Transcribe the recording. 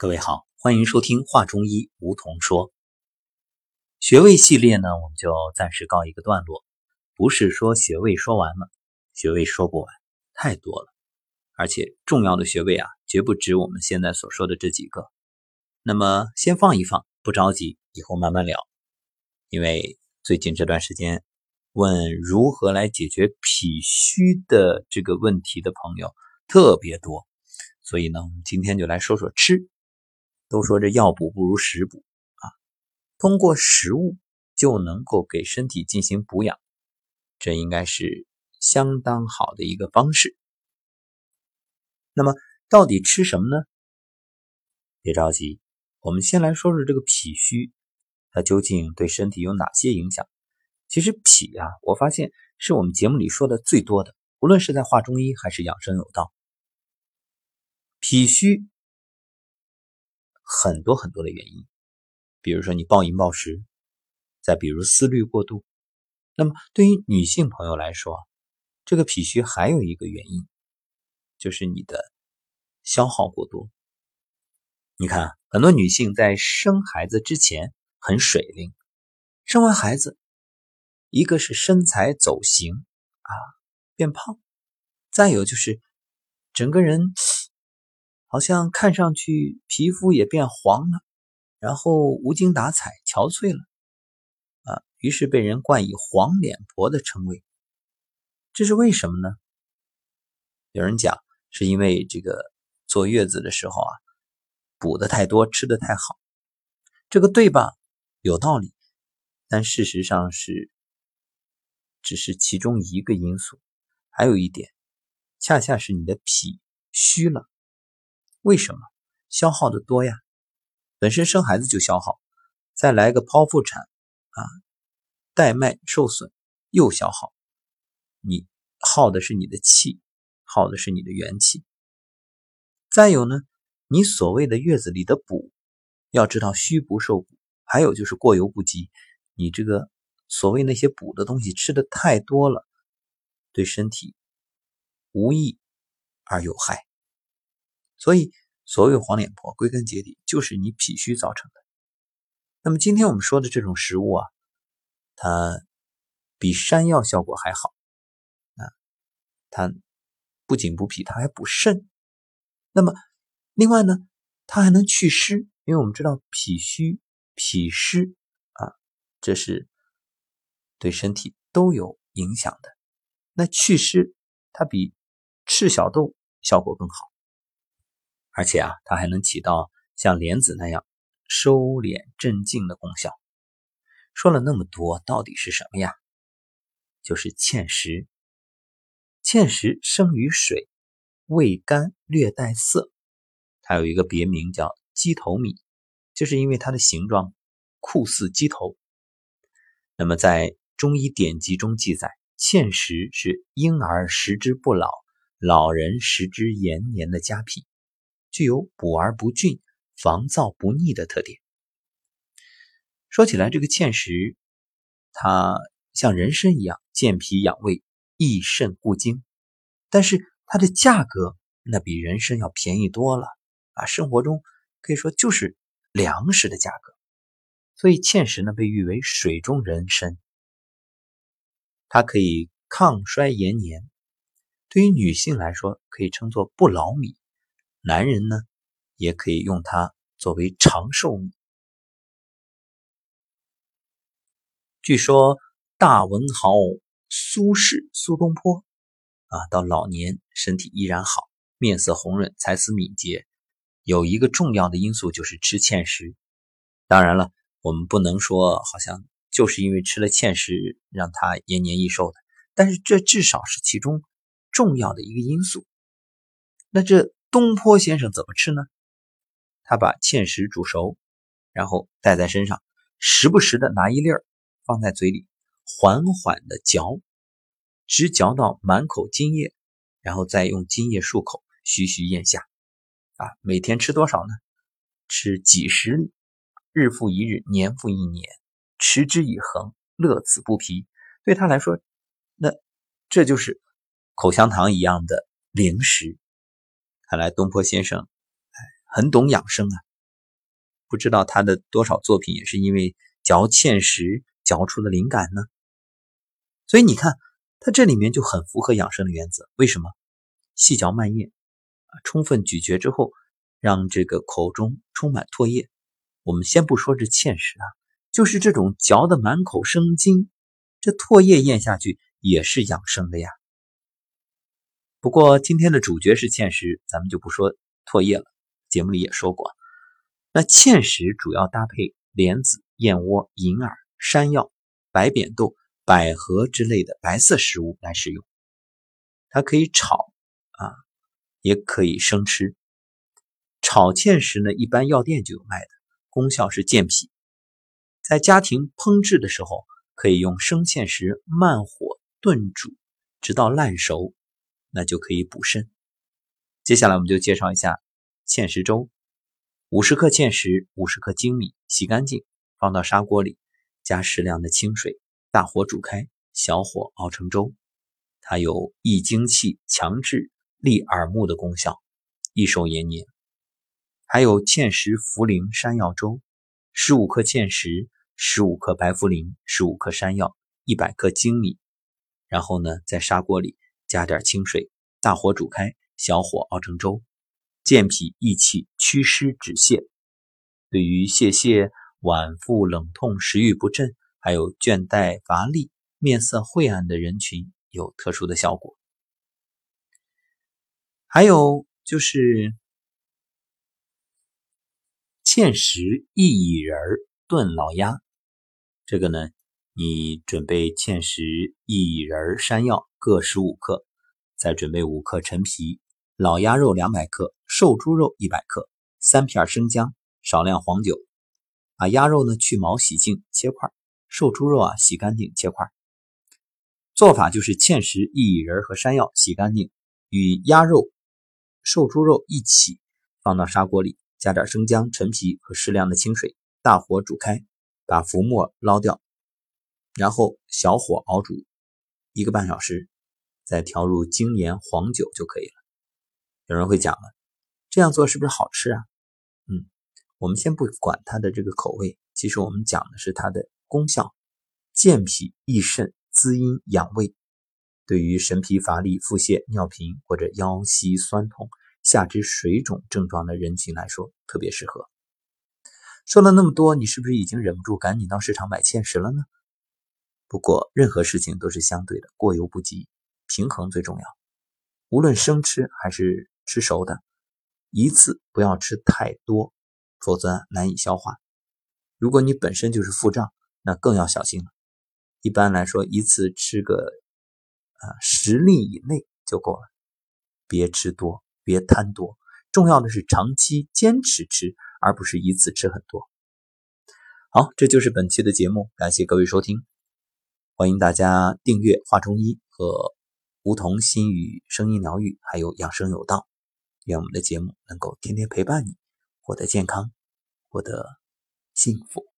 各位好，欢迎收听《话中医》，梧桐说。穴位系列呢，我们就暂时告一个段落。不是说穴位说完了，穴位说不完，太多了。而且重要的穴位啊，绝不止我们现在所说的这几个。那么先放一放，不着急，以后慢慢聊。因为最近这段时间，问如何来解决脾虚的这个问题的朋友特别多，所以呢，我们今天就来说说吃。都说这药补不如食补啊，通过食物就能够给身体进行补养，这应该是相当好的一个方式。那么到底吃什么呢？别着急，我们先来说说这个脾虚，它究竟对身体有哪些影响？其实脾啊，我发现是我们节目里说的最多的，无论是在画中医还是养生有道，脾虚。很多很多的原因，比如说你暴饮暴食，再比如思虑过度。那么对于女性朋友来说，这个脾虚还有一个原因，就是你的消耗过多。你看，很多女性在生孩子之前很水灵，生完孩子，一个是身材走形啊变胖，再有就是整个人。好像看上去皮肤也变黄了，然后无精打采、憔悴了，啊，于是被人冠以“黄脸婆”的称谓。这是为什么呢？有人讲是因为这个坐月子的时候啊，补的太多，吃的太好，这个对吧？有道理，但事实上是只是其中一个因素，还有一点，恰恰是你的脾虚了。为什么消耗的多呀？本身生孩子就消耗，再来个剖腹产啊，带脉受损又消耗，你耗的是你的气，耗的是你的元气。再有呢，你所谓的月子里的补，要知道虚不受补，还有就是过犹不及。你这个所谓那些补的东西吃的太多了，对身体无益而有害。所以，所谓黄脸婆，归根结底就是你脾虚造成的。那么，今天我们说的这种食物啊，它比山药效果还好啊！它不仅补脾，它还补肾。那么，另外呢，它还能祛湿，因为我们知道脾虚、脾湿啊，这是对身体都有影响的。那祛湿，它比赤小豆效果更好。而且啊，它还能起到像莲子那样收敛镇静的功效。说了那么多，到底是什么呀？就是芡实。芡实生于水，味甘略带涩，它有一个别名叫鸡头米，就是因为它的形状酷似鸡头。那么在中医典籍中记载，芡实是婴儿食之不老，老人食之延年的佳品。具有补而不峻、防燥不腻的特点。说起来，这个芡实，它像人参一样健脾养胃、益肾固精，但是它的价格那比人参要便宜多了啊！生活中可以说就是粮食的价格，所以芡实呢被誉为水中人参。它可以抗衰延年，对于女性来说可以称作不老米。男人呢，也可以用它作为长寿米。据说大文豪苏轼苏东坡啊，到老年身体依然好，面色红润，才思敏捷。有一个重要的因素就是吃芡实。当然了，我们不能说好像就是因为吃了芡实让他延年益寿的，但是这至少是其中重要的一个因素。那这。东坡先生怎么吃呢？他把芡实煮熟，然后带在身上，时不时的拿一粒儿放在嘴里，缓缓的嚼，直嚼到满口津液，然后再用津液漱口，徐徐咽下。啊，每天吃多少呢？吃几十粒，日复一日，年复一年，持之以恒，乐此不疲。对他来说，那这就是口香糖一样的零食。看来东坡先生，哎，很懂养生啊。不知道他的多少作品也是因为嚼芡实嚼出的灵感呢？所以你看，他这里面就很符合养生的原则。为什么？细嚼慢咽，充分咀嚼之后，让这个口中充满唾液。我们先不说这芡实啊，就是这种嚼的满口生津，这唾液咽下去也是养生的呀。不过今天的主角是芡实，咱们就不说唾液了。节目里也说过，那芡实主要搭配莲子、燕窝、银耳、山药、白扁豆。百合之类的白色食物来食用，它可以炒啊，也可以生吃。炒芡实呢，一般药店就有卖的，功效是健脾。在家庭烹制的时候，可以用生芡实慢火炖煮，直到烂熟，那就可以补肾。接下来我们就介绍一下芡实粥：五十克芡实，五十克粳米，洗干净，放到砂锅里，加适量的清水。大火煮开，小火熬成粥，它有益精气、强志、利耳目的功效，益寿延年。还有芡实茯苓山药粥：十五克芡实，十五克白茯苓，十五克山药，一百克粳米。然后呢，在砂锅里加点清水，大火煮开，小火熬成粥，健脾益气、祛湿止泻。对于泄泻、脘腹冷痛、食欲不振。还有倦怠乏力、面色晦暗的人群有特殊的效果。还有就是芡实薏苡仁炖老鸭，这个呢，你准备芡实、薏仁、山药各十五克，再准备五克陈皮、老鸭肉两百克、瘦猪肉一百克、三片生姜、少量黄酒，把鸭肉呢去毛洗净切块。瘦猪肉啊，洗干净切块。做法就是芡实、薏仁和山药洗干净，与鸭肉、瘦猪肉一起放到砂锅里，加点生姜、陈皮和适量的清水，大火煮开，把浮沫捞掉，然后小火熬煮一个半小时，再调入精盐、黄酒就可以了。有人会讲了，这样做是不是好吃啊？嗯，我们先不管它的这个口味，其实我们讲的是它的。功效：健脾益肾、滋阴养胃，对于神疲乏力、腹泻、尿频或者腰膝酸痛、下肢水肿症状的人群来说特别适合。说了那么多，你是不是已经忍不住赶紧到市场买芡实了呢？不过任何事情都是相对的，过犹不及，平衡最重要。无论生吃还是吃熟的，一次不要吃太多，否则难以消化。如果你本身就是腹胀，那更要小心了。一般来说，一次吃个啊十粒以内就够了，别吃多，别贪多。重要的是长期坚持吃，而不是一次吃很多。好，这就是本期的节目，感谢各位收听，欢迎大家订阅画中医和梧桐心语声音疗愈，还有养生有道。愿我们的节目能够天天陪伴你，获得健康，获得幸福。